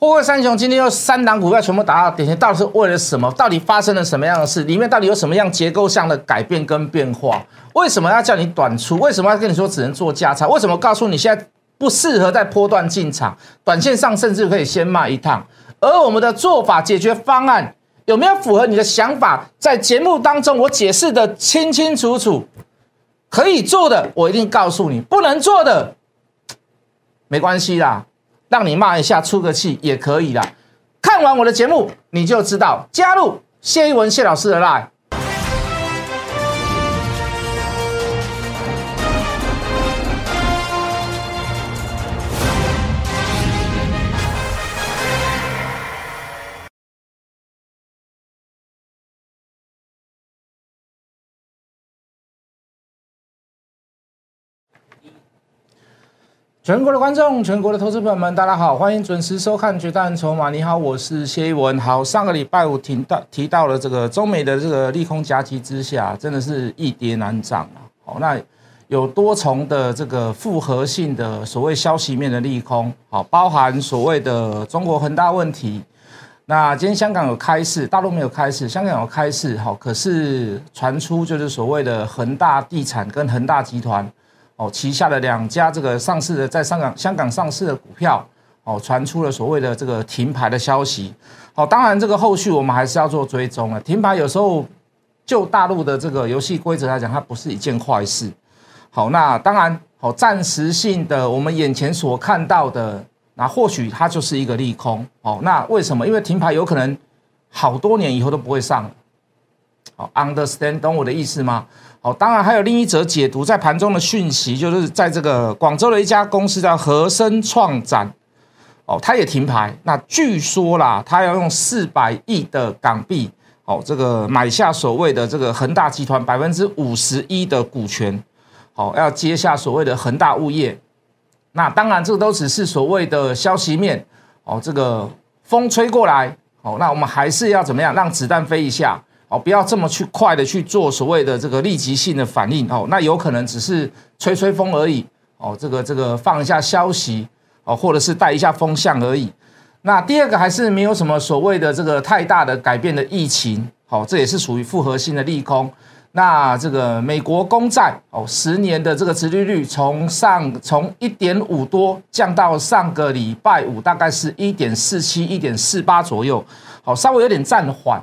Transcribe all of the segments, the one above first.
货柜三雄今天又三档股票全部达到点线，到底是为了什么？到底发生了什么样的事？里面到底有什么样结构上的改变跟变化？为什么要叫你短出？为什么要跟你说只能做加差？为什么告诉你现在不适合在波段进场？短线上甚至可以先卖一趟。而我们的做法解决方案有没有符合你的想法？在节目当中我解释的清清楚楚，可以做的我一定告诉你，不能做的没关系啦。让你骂一下出个气也可以啦。看完我的节目，你就知道加入谢一文谢老师的 line。全国的观众，全国的投资朋友们，大家好，欢迎准时收看《决战筹码》。你好，我是谢一文。好，上个礼拜五提到提到了这个中美的这个利空夹击之下，真的是一跌难涨啊。好，那有多重的这个复合性的所谓消息面的利空，好，包含所谓的中国恒大问题。那今天香港有开市，大陆没有开市，香港有开市，好，可是传出就是所谓的恒大地产跟恒大集团。哦，旗下的两家这个上市的在香港香港上市的股票，哦，传出了所谓的这个停牌的消息。好，当然这个后续我们还是要做追踪啊。停牌有时候就大陆的这个游戏规则来讲，它不是一件坏事。好，那当然，好，暂时性的我们眼前所看到的，那或许它就是一个利空。哦，那为什么？因为停牌有可能好多年以后都不会上。好，understand 懂我的意思吗？好，当然还有另一则解读在盘中的讯息，就是在这个广州的一家公司叫和生创展，哦，它也停牌。那据说啦，它要用四百亿的港币，哦，这个买下所谓的这个恒大集团百分之五十一的股权，好，要接下所谓的恒大物业。那当然，这都只是所谓的消息面，哦，这个风吹过来，哦，那我们还是要怎么样，让子弹飞一下。哦，不要这么去快的去做所谓的这个立即性的反应哦，那有可能只是吹吹风而已哦，这个这个放一下消息哦，或者是带一下风向而已。那第二个还是没有什么所谓的这个太大的改变的疫情，好，这也是属于复合性的利空。那这个美国公债哦，十年的这个殖利率从上从一点五多降到上个礼拜五大概是一点四七、一点四八左右，好，稍微有点暂缓。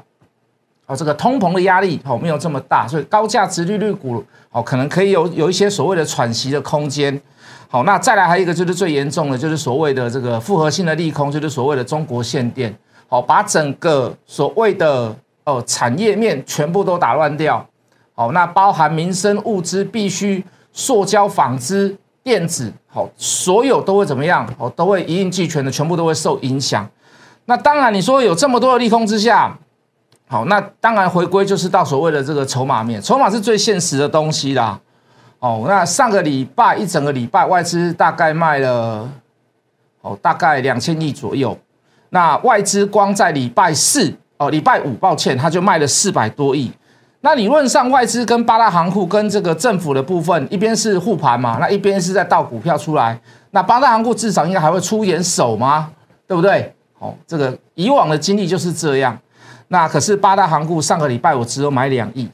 哦，这个通膨的压力哦没有这么大，所以高价值利率股哦可能可以有有一些所谓的喘息的空间。好，那再来还有一个就是最严重的，就是所谓的这个复合性的利空，就是所谓的中国限电，好，把整个所谓的哦产业面全部都打乱掉。好，那包含民生物资、必须塑胶、纺织、电子，好，所有都会怎么样？哦，都会一应俱全的，全部都会受影响。那当然，你说有这么多的利空之下。好，那当然回归就是到所谓的这个筹码面，筹码是最现实的东西啦。哦，那上个礼拜一整个礼拜外资大概卖了，哦，大概两千亿左右。那外资光在礼拜四，哦，礼拜五，抱歉，他就卖了四百多亿。那理论上外资跟八大行库跟这个政府的部分，一边是护盘嘛，那一边是在倒股票出来。那八大行库至少应该还会出点手吗？对不对？好，这个以往的经历就是这样。那可是八大行库上个礼拜我只有买两亿，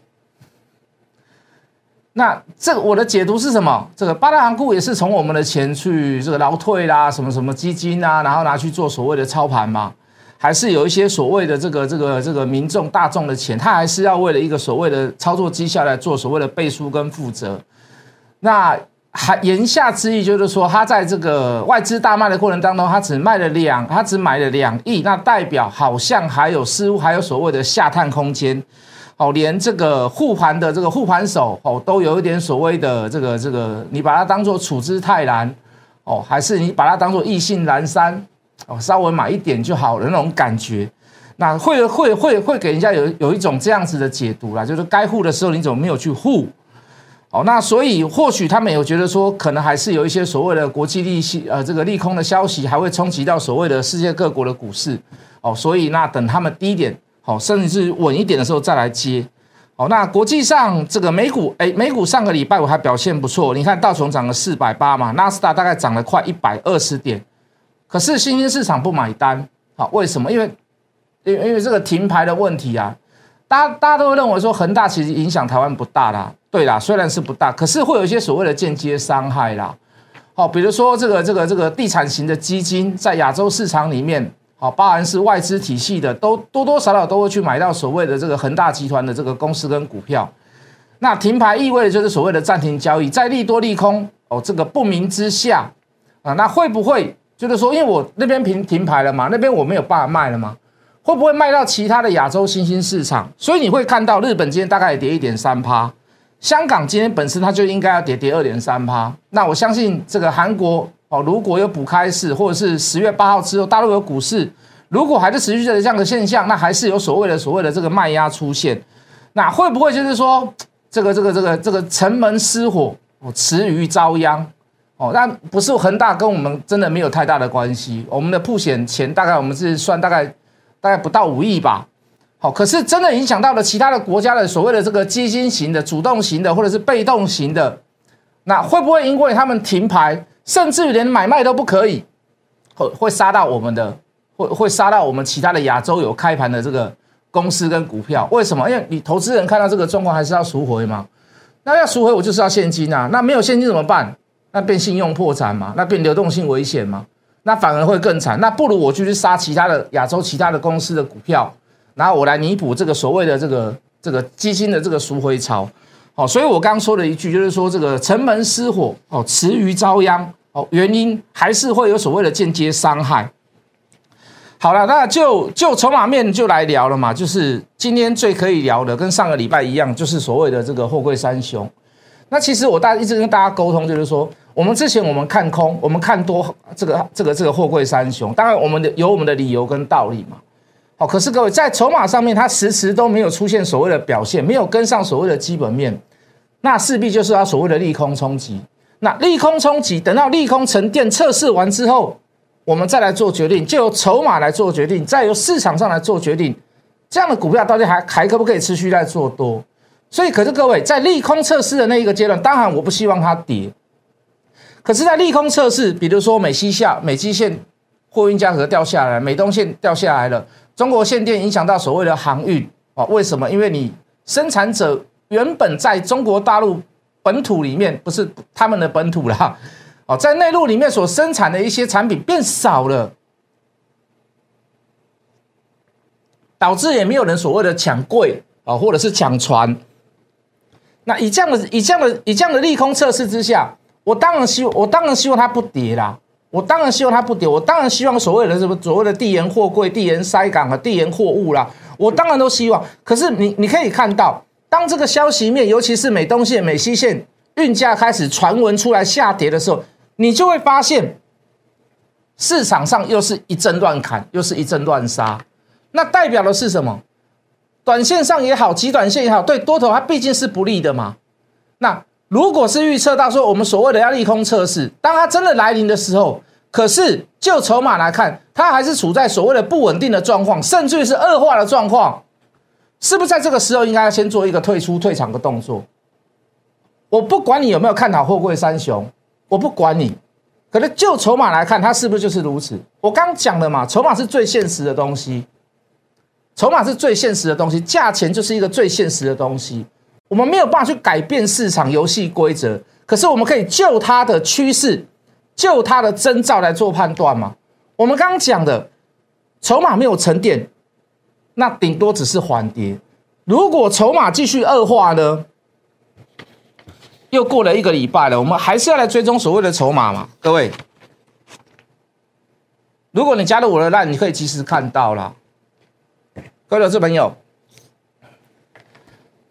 那这个我的解读是什么？这个八大行库也是从我们的钱去这个劳退啦，什么什么基金啊，然后拿去做所谓的操盘吗？还是有一些所谓的这个这个这个民众大众的钱，他还是要为了一个所谓的操作绩效来做所谓的背书跟负责？那？还言下之意就是说，他在这个外资大卖的过程当中，他只卖了两，他只买了两亿，那代表好像还有似乎还有所谓的下探空间，哦，连这个护盘的这个护盘手哦，都有一点所谓的这个这个，你把它当做处之泰然，哦，还是你把它当做意兴阑珊，哦，稍微买一点就好了那种感觉，那会会会会给人家有有一种这样子的解读啦，就是该护的时候你怎么没有去护？哦，那所以或许他们有觉得说，可能还是有一些所谓的国际利息，呃，这个利空的消息还会冲击到所谓的世界各国的股市。哦，所以那等他们低点，好，甚至是稳一点的时候再来接。哦，那国际上这个美股，哎，美股上个礼拜五还表现不错，你看道琼涨了四百八嘛，纳斯达大概涨了快一百二十点，可是新兴市场不买单。好，为什么？因为因为因为这个停牌的问题啊，大家大家都会认为说恒大其实影响台湾不大啦，对啦，虽然是不大，可是会有一些所谓的间接伤害啦。好，比如说这个这个这个地产型的基金在亚洲市场里面，好，包含是外资体系的，都多多少少都会去买到所谓的这个恒大集团的这个公司跟股票。那停牌意味着就是所谓的暂停交易，在利多利空哦这个不明之下啊，那会不会就是说，因为我那边停停牌了嘛，那边我没有办法卖了吗？会不会卖到其他的亚洲新兴市场？所以你会看到日本今天大概也跌一点三趴，香港今天本身它就应该要跌跌二点三趴。那我相信这个韩国哦，如果有补开市，或者是十月八号之后大陆有股市，如果还是持续的这样的现象，那还是有所谓的所谓的这个卖压出现。那会不会就是说？这个这个这个这个城门失火，哦，池鱼遭殃，哦，那不是恒大跟我们真的没有太大的关系。我们的铺险钱大概我们是算大概大概不到五亿吧，好，可是真的影响到了其他的国家的所谓的这个基金型的、主动型的或者是被动型的，那会不会因为他们停牌，甚至于连买卖都不可以，会会杀到我们的，会会杀到我们其他的亚洲有开盘的这个。公司跟股票为什么？因为你投资人看到这个状况，还是要赎回嘛？那要赎回，我就是要现金啊。那没有现金怎么办？那变信用破产嘛？那变流动性危险嘛？那反而会更惨。那不如我就去杀其他的亚洲其他的公司的股票，然后我来弥补这个所谓的这个这个基金的这个赎回潮。好，所以我刚刚说的一句就是说，这个城门失火哦，池鱼遭殃哦，原因还是会有所谓的间接伤害。好了，那就就筹码面就来聊了嘛，就是今天最可以聊的，跟上个礼拜一样，就是所谓的这个货柜三雄。那其实我大一直跟大家沟通，就是说，我们之前我们看空，我们看多这个这个这个货柜三雄，当然我们的有我们的理由跟道理嘛。好，可是各位在筹码上面，它迟迟都没有出现所谓的表现，没有跟上所谓的基本面，那势必就是它所谓的利空冲击。那利空冲击，等到利空沉淀测试完之后。我们再来做决定，就由筹码来做决定，再由市场上来做决定。这样的股票到底还还可不可以持续在做多？所以，可是各位在利空测试的那一个阶段，当然我不希望它跌。可是，在利空测试，比如说美西下美基线货运价格掉下来，美东线掉下来了，中国限电影响到所谓的航运啊？为什么？因为你生产者原本在中国大陆本土里面，不是他们的本土啦。哦，在内陆里面所生产的一些产品变少了，导致也没有人所谓的抢柜啊，或者是抢船。那以这样的、以这样的、以这样的利空测试之下，我当然希望我当然希望它不跌啦，我当然希望它不跌，我当然希望所谓的什么所谓的地缘货柜、地缘塞港和地缘货物啦，我当然都希望。可是你你可以看到，当这个消息面，尤其是美东线、美西线运价开始传闻出来下跌的时候。你就会发现，市场上又是一阵乱砍，又是一阵乱杀，那代表的是什么？短线上也好，极短线也好，对多头它毕竟是不利的嘛。那如果是预测到说我们所谓的要利空测试，当它真的来临的时候，可是就筹码来看，它还是处在所谓的不稳定的状况，甚至于是恶化的状况，是不是在这个时候应该要先做一个退出退场的动作？我不管你有没有看好货柜三雄。我不管你，可能就筹码来看，它是不是就是如此？我刚讲的嘛，筹码是最现实的东西，筹码是最现实的东西，价钱就是一个最现实的东西。我们没有办法去改变市场游戏规则，可是我们可以就它的趋势，就它的征兆来做判断嘛。我们刚刚讲的，筹码没有沉淀，那顶多只是缓跌。如果筹码继续恶化呢？又过了一个礼拜了，我们还是要来追踪所谓的筹码嘛？各位，如果你加入我的 line，你可以及时看到了。各位投资朋友，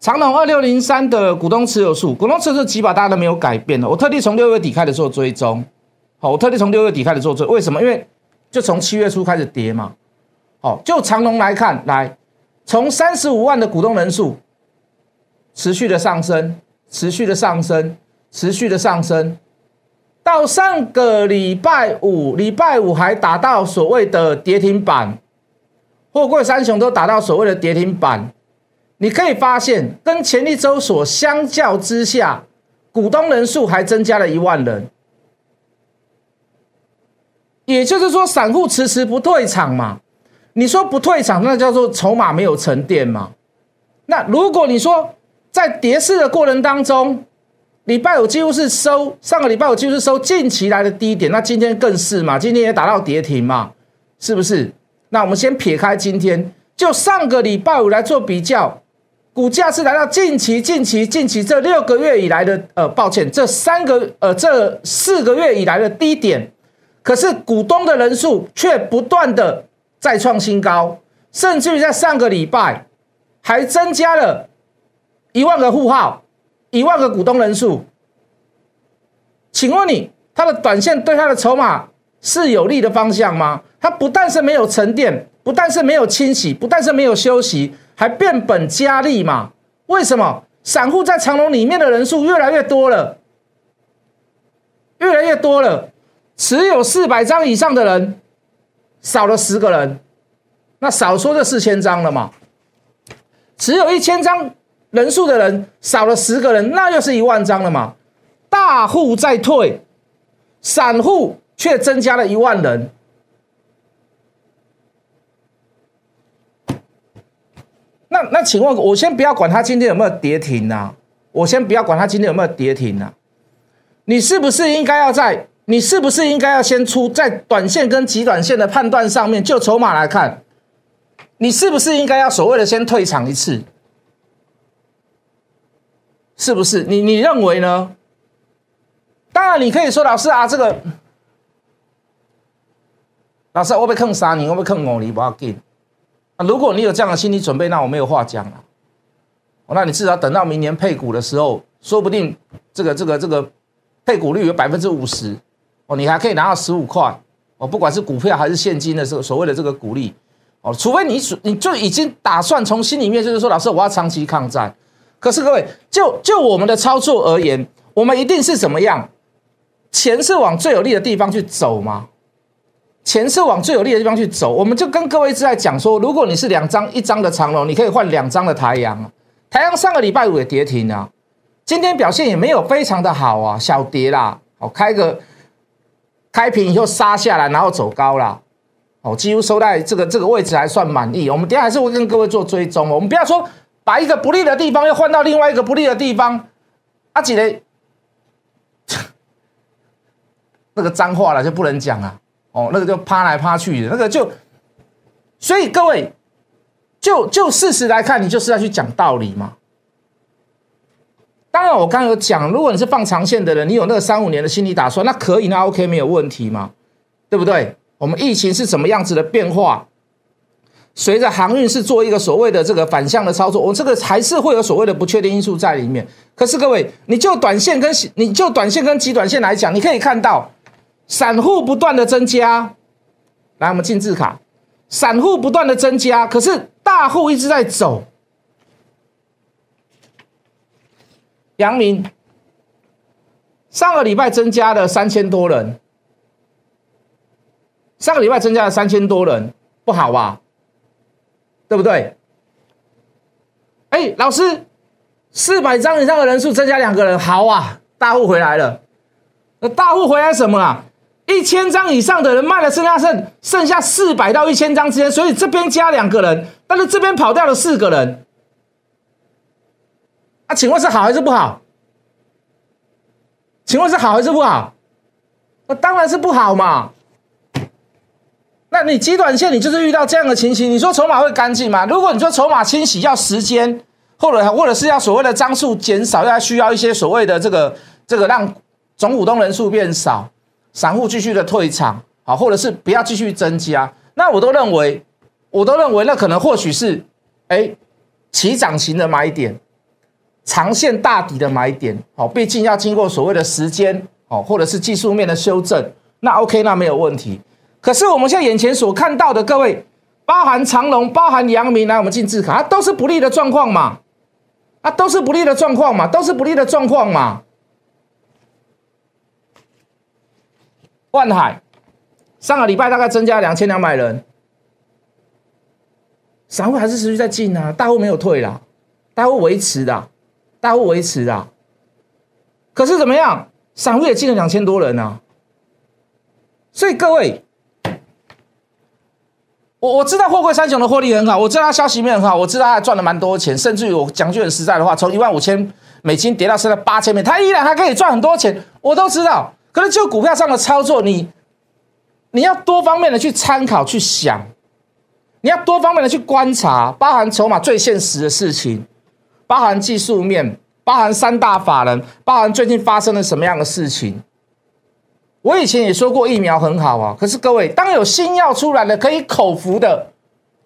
长隆二六零三的股东持有数，股东持有数几把大家都没有改变的。我特地从六月底开始做追踪，好，我特地从六月底开始做追，为什么？因为就从七月初开始跌嘛。好，就长隆来看，来从三十五万的股东人数持续的上升。持续的上升，持续的上升，到上个礼拜五，礼拜五还达到所谓的跌停板，货柜三雄都达到所谓的跌停板。你可以发现，跟前一周所相较之下，股东人数还增加了一万人，也就是说，散户迟迟不退场嘛。你说不退场，那叫做筹码没有沉淀嘛？那如果你说在跌势的过程当中，礼拜五几乎是收上个礼拜五几乎是收近期来的低点，那今天更是嘛？今天也达到跌停嘛？是不是？那我们先撇开今天，就上个礼拜五来做比较，股价是来到近期、近期、近期这六个月以来的，呃，抱歉，这三个呃这四个月以来的低点，可是股东的人数却不断的再创新高，甚至于在上个礼拜还增加了一万个户号。一万个股东人数，请问你，它的短线对它的筹码是有利的方向吗？它不但是没有沉淀，不但是没有清洗，不但是没有休息，还变本加厉嘛？为什么？散户在长龙里面的人数越来越多了，越来越多了，持有四百张以上的人少了十个人，那少说这四千张了嘛？持有一千张。人数的人少了十个人，那又是一万张了嘛？大户在退，散户却增加了一万人。那请问，我先不要管它今天有没有跌停啊？我先不要管它今天有没有跌停啊？你是不是应该要在？你是不是应该要先出在短线跟极短线的判断上面，就筹码来看，你是不是应该要所谓的先退场一次？是不是你你认为呢？当然，你可以说老师啊，这个老师我被坑杀你，我被坑我你不要紧如果你有这样的心理准备，那我没有话讲了。那你至少等到明年配股的时候，说不定这个这个这个配股率有百分之五十哦，你还可以拿到十五块哦，不管是股票还是现金的这个所谓的这个股利哦，除非你你就已经打算从心里面就是说，老师我要长期抗战。可是各位，就就我们的操作而言，我们一定是怎么样？钱是往最有利的地方去走吗？钱是往最有利的地方去走。我们就跟各位一直在讲说，如果你是两张一张的长龙，你可以换两张的台阳。台阳上个礼拜五也跌停啊，今天表现也没有非常的好啊，小跌啦。哦，开个开平以后杀下来，然后走高啦。哦，几乎收在这个这个位置还算满意。我们等下还是会跟各位做追踪。我们不要说。把一个不利的地方又换到另外一个不利的地方，阿几嘞？那个脏话了就不能讲啊！哦，那个就趴来趴去的，那个就……所以各位，就就事实来看，你就是要去讲道理嘛。当然，我刚刚有讲，如果你是放长线的人，你有那个三五年的心理打算，那可以，那 OK 没有问题嘛，对不对？我们疫情是什么样子的变化？随着航运是做一个所谓的这个反向的操作，我这个还是会有所谓的不确定因素在里面。可是各位，你就短线跟你就短线跟极短线来讲，你可以看到散户不断的增加。来，我们进字卡，散户不断的增加，可是大户一直在走。杨明上个礼拜增加了三千多人，上个礼拜增加了三千多人，不好吧？对不对？哎，老师，四百张以上的人数增加两个人，好啊，大户回来了。那大户回来什么啊？一千张以上的人卖了，剩下剩剩下四百到一千张之间，所以这边加两个人，但是这边跑掉了四个人。啊，请问是好还是不好？请问是好还是不好？那当然是不好嘛。那你极短线，你就是遇到这样的情形，你说筹码会干净吗？如果你说筹码清洗要时间，或者或者是要所谓的张数减少，要需要一些所谓的这个这个让总股东人数变少，散户继续的退场，好，或者是不要继续增加，那我都认为，我都认为那可能或许是，哎，起涨型的买点，长线大底的买点，好，毕竟要经过所谓的时间，哦，或者是技术面的修正，那 OK，那没有问题。可是我们现在眼前所看到的，各位，包含长隆、包含阳明，来我们进字卡，都是不利的状况嘛？啊，都是不利的状况嘛？都是不利的状况嘛？万海上个礼拜大概增加两千两百人，散户还是持续在进啊，大户没有退啦，大户维持的，大户维持的。可是怎么样？散户也进了两千多人啊，所以各位。我我知道货柜三雄的获利很好，我知道他消息面很好，我知道他赚了蛮多钱，甚至于我讲句很实在的话，从一万五千美金跌到现在八千美，他依然还可以赚很多钱，我都知道。可是就股票上的操作，你你要多方面的去参考去想，你要多方面的去观察，包含筹码最现实的事情，包含技术面，包含三大法人，包含最近发生了什么样的事情。我以前也说过疫苗很好啊，可是各位，当有新药出来了，可以口服的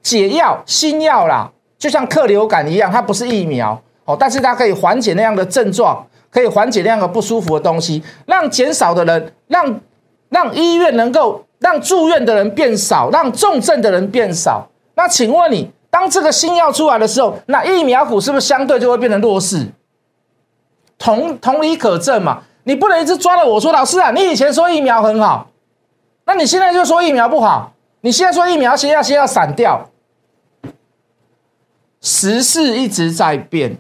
解药新药啦，就像克流感一样，它不是疫苗哦，但是它可以缓解那样的症状，可以缓解那个不舒服的东西，让减少的人，让让医院能够让住院的人变少，让重症的人变少。那请问你，当这个新药出来的时候，那疫苗股是不是相对就会变成弱势？同同理可证嘛。你不能一直抓着我说，老师啊，你以前说疫苗很好，那你现在就说疫苗不好？你现在说疫苗先要先要散掉，时事一直在变，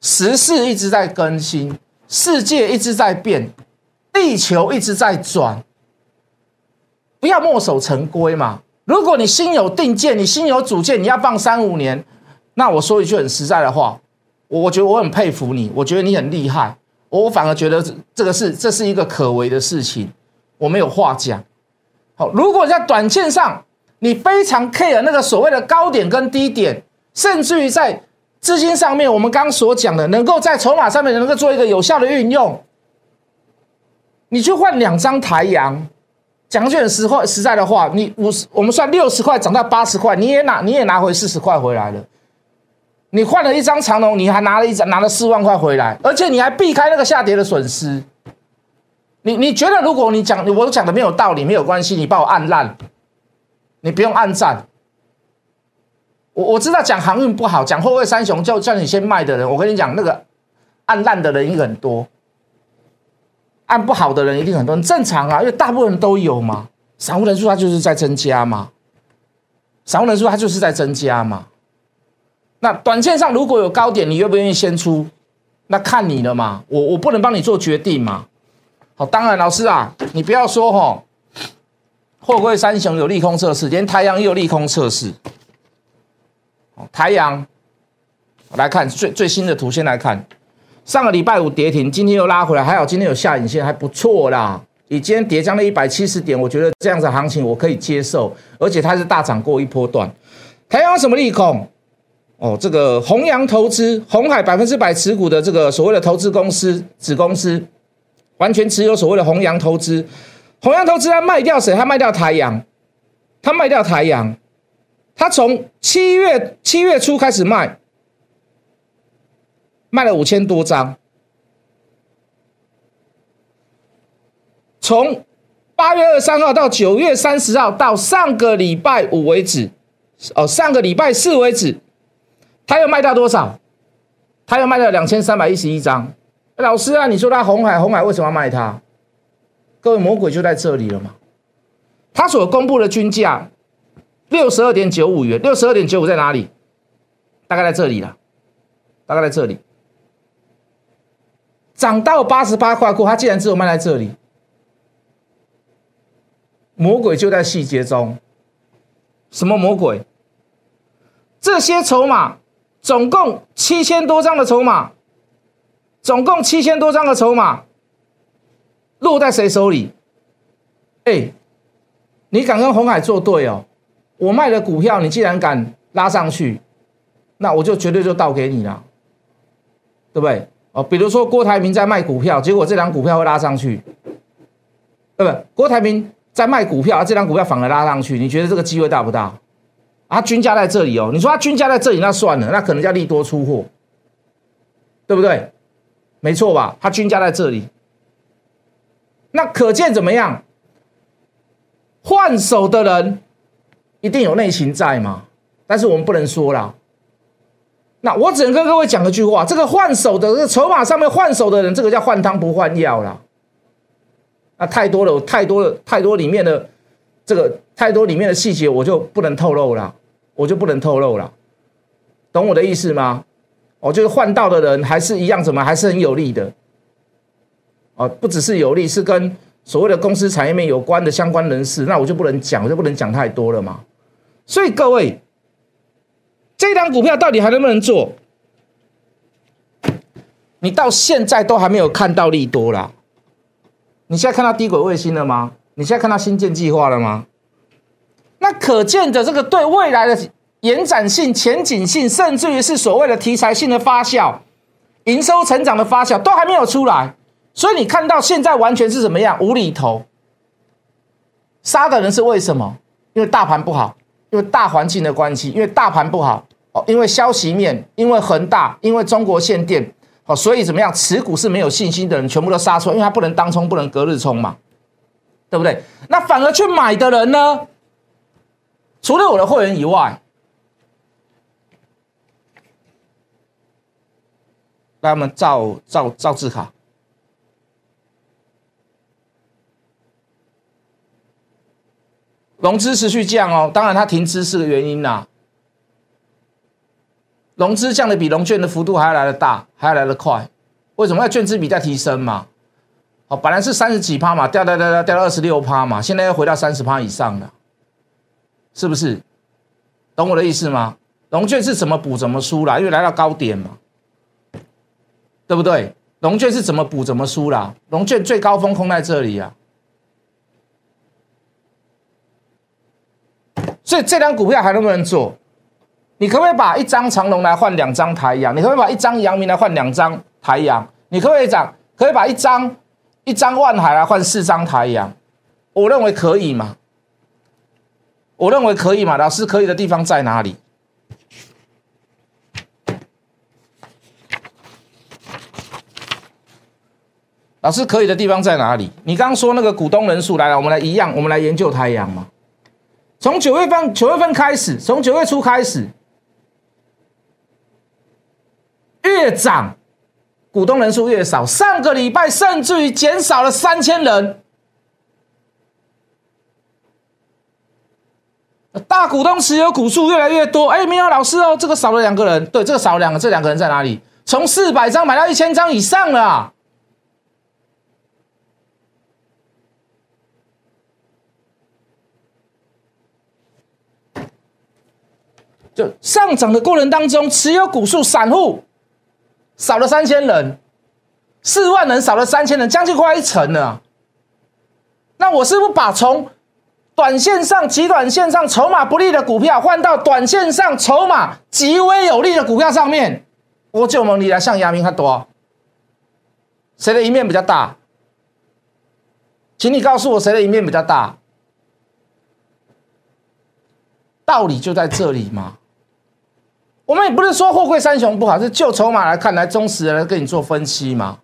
时事一直在更新，世界一直在变，地球一直在转，不要墨守成规嘛。如果你心有定见，你心有主见，你要放三五年，那我说一句很实在的话，我觉得我很佩服你，我觉得你很厉害。我反而觉得这个是这是一个可为的事情，我没有话讲。好，如果在短线上你非常 care 那个所谓的高点跟低点，甚至于在资金上面，我们刚所讲的，能够在筹码上面能够做一个有效的运用，你去换两张台阳，讲句很实话实在的话，你五十我们算六十块涨到八十块，你也拿你也拿回四十块回来了。你换了一张长龙，你还拿了一张拿了四万块回来，而且你还避开那个下跌的损失。你你觉得如果你讲我讲的没有道理，没有关系，你把我按烂，你不用按赞。我我知道讲航运不好，讲后位三雄叫叫你先卖的人，我跟你讲那个按烂的人一定很多，按不好的人一定很多，正常啊，因为大部分人都有嘛。散户人数它就是在增加嘛，散户人数它就是在增加嘛。那短线上如果有高点，你愿不愿意先出？那看你了嘛，我我不能帮你做决定嘛。好，当然老师啊，你不要说哈，货柜三雄有利空测试，连太阳也有利空测试。台阳来看最最新的图，先来看上个礼拜五跌停，今天又拉回来，还好今天有下影线，还不错啦。以今天跌将了一百七十点，我觉得这样子行情我可以接受，而且它是大涨过一波段。台阳什么利空？哦，这个弘扬投资红海百分之百持股的这个所谓的投资公司子公司，完全持有所谓的弘扬投资。弘扬投资他卖掉谁？他卖掉台阳，他卖掉台阳，他从七月七月初开始卖，卖了五千多张，从八月二三号到九月三十号到上个礼拜五为止，哦，上个礼拜四为止。他要卖到多少？他要卖掉两千三百一十一张。老师啊，你说他红海，红海为什么要卖它？各位魔鬼就在这里了嘛。他所公布的均价六十二点九五元，六十二点九五在哪里？大概在这里了，大概在这里。涨到八十八块过，它竟然只有卖在这里。魔鬼就在细节中。什么魔鬼？这些筹码。总共七千多张的筹码，总共七千多张的筹码落在谁手里？哎，你敢跟红海作对哦？我卖的股票，你既然敢拉上去，那我就绝对就倒给你了，对不对？哦，比如说郭台铭在卖股票，结果这张股票会拉上去，对不对？郭台铭在卖股票，这张股票反而拉上去，你觉得这个机会大不大？啊，均价在这里哦。你说他均价在这里，那算了，那可能叫利多出货，对不对？没错吧？他均价在这里，那可见怎么样？换手的人一定有内情在嘛？但是我们不能说啦。那我只能跟各位讲一句话：这个换手的这个筹码上面换手的人，这个叫换汤不换药啦。那太多了，太多了，太多里面的这个太多里面的细节，我就不能透露了。我就不能透露了，懂我的意思吗？我就是换到的人还是一样，怎么还是很有利的？哦，不只是有利，是跟所谓的公司产业面有关的相关人士，那我就不能讲，我就不能讲太多了嘛。所以各位，这张股票到底还能不能做？你到现在都还没有看到利多啦。你现在看到低轨卫星了吗？你现在看到新建计划了吗？那可见的这个对未来的延展性、前景性，甚至于是所谓的题材性的发酵、营收成长的发酵，都还没有出来。所以你看到现在完全是怎么样无厘头？杀的人是为什么？因为大盘不好，因为大环境的关系，因为大盘不好哦，因为消息面，因为恒大，因为中国限电，哦，所以怎么样？持股是没有信心的人全部都杀出，因为他不能当冲，不能隔日冲嘛，对不对？那反而去买的人呢？除了我的会员以外，来我们照照照字卡。融资持续降哦，当然它停资是个原因呐。融资降的比融券的幅度还要来的大，还要来的快。为什么要券资比在提升嘛？哦，本来是三十几趴嘛，掉掉掉掉掉到二十六趴嘛，现在要回到三十趴以上了，是不是？懂我的意思吗？融券是怎么补怎么输啦，因为来到高点嘛，对不对？融券是怎么补怎么输啦，融券最高峰空在这里啊。所以这张股票还能不能做？你可不可以把一张长龙来换两张台阳？你可不可以把一张阳明来换两张台阳？你可不可以讲？可以把一张一张万海来换四张台阳？我认为可以嘛？我认为可以嘛？老师可以的地方在哪里？老师可以的地方在哪里？你刚刚说那个股东人数来了，我们来一样，我们来研究台阳嘛。从九月份九月份开始，从九月初开始，越涨，股东人数越少。上个礼拜甚至于减少了三千人，大股东持有股数越来越多。哎，明阳老师哦，这个少了两个人，对，这个少了两个，这两个人在哪里？从四百张买到一千张以上了。就上涨的过程当中，持有股数散户少了三千人，四万人少了三千人，将近快一成了。那我是不是把从短线上极短线上筹码不利的股票换到短线上筹码极为有利的股票上面？我就蒙你来向阳明看多，谁的一面比较大？请你告诉我谁的一面比较大？道理就在这里嘛。我们也不是说货柜三雄不好，是就筹码来看，来忠实的来跟你做分析嘛。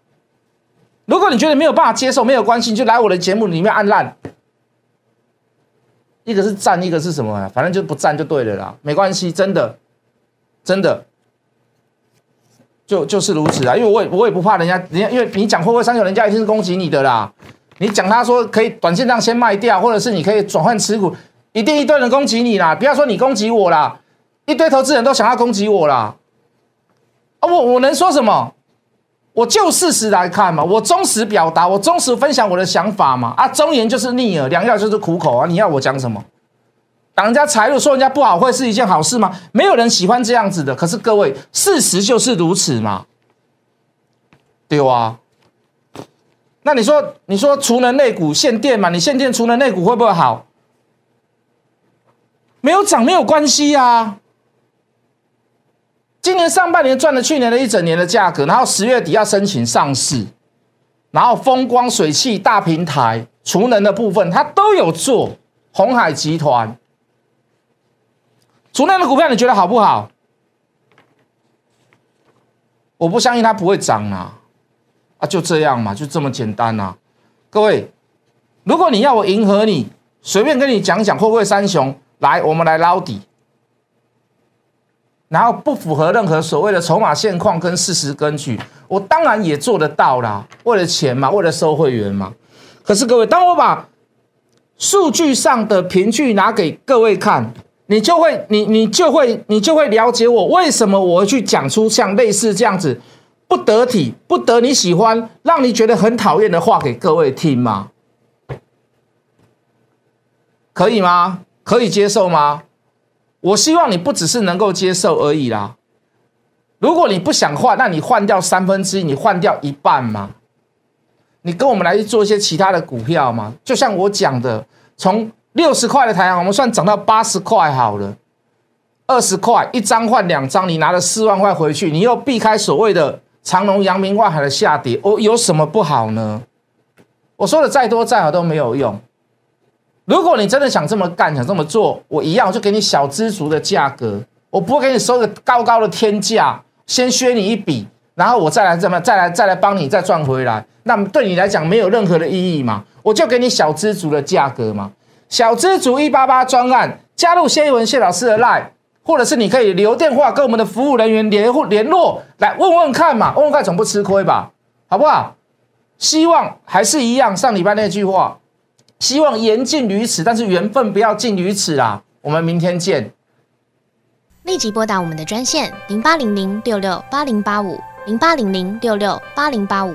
如果你觉得没有办法接受，没有关系，你就来我的节目里面按烂。一个是赞，一个是什么？反正就不赞就对了啦，没关系，真的，真的，就就是如此啊。因为我也我也不怕人家，人家因为你讲货柜三雄，人家一定是攻击你的啦。你讲他说可以短线上先卖掉，或者是你可以转换持股，一定一堆人攻击你啦。不要说你攻击我啦。一堆投资人都想要攻击我啦，啊，我我能说什么？我就事实来看嘛，我忠实表达，我忠实分享我的想法嘛。啊，忠言就是逆耳，良药就是苦口啊。你要我讲什么？挡人家财路，说人家不好，会是一件好事吗？没有人喜欢这样子的。可是各位，事实就是如此嘛，对啊。那你说，你说除能内股限电嘛？你限电除能内股会不会好？没有涨没有关系呀。今年上半年赚了去年的一整年的价格，然后十月底要申请上市，然后风光水汽大平台储能的部分，它都有做。红海集团储能的股票，你觉得好不好？我不相信它不会涨啊！啊，就这样嘛，就这么简单啊！各位，如果你要我迎合你，随便跟你讲讲会不会三雄，来，我们来捞底。然后不符合任何所谓的筹码现况跟事实根据，我当然也做得到啦。为了钱嘛，为了收会员嘛。可是各位，当我把数据上的凭据拿给各位看，你就会，你你就会，你就会了解我为什么我会去讲出像类似这样子不得体、不得你喜欢、让你觉得很讨厌的话给各位听吗？可以吗？可以接受吗？我希望你不只是能够接受而已啦。如果你不想换，那你换掉三分之一，你换掉一半嘛。你跟我们来做一些其他的股票嘛。就像我讲的，从六十块的台行，我们算涨到八十块好了，二十块一张换两张，你拿了四万块回去，你又避开所谓的长隆、阳明、万海的下跌，哦，有什么不好呢？我说的再多再好都没有用。如果你真的想这么干，想这么做，我一样就给你小知足的价格，我不会给你收个高高的天价，先削你一笔，然后我再来怎么再来再来帮你再赚回来，那么对你来讲没有任何的意义嘛？我就给你小知足的价格嘛，小知足一八八专案，加入谢一文谢老师的 line，或者是你可以留电话跟我们的服务人员联联络，来问问看嘛，问问看总不吃亏吧，好不好？希望还是一样，上礼拜那句话。希望言尽于此，但是缘分不要尽于此啦。我们明天见。立即拨打我们的专线零八零零六六八零八五零八零零六六八零八五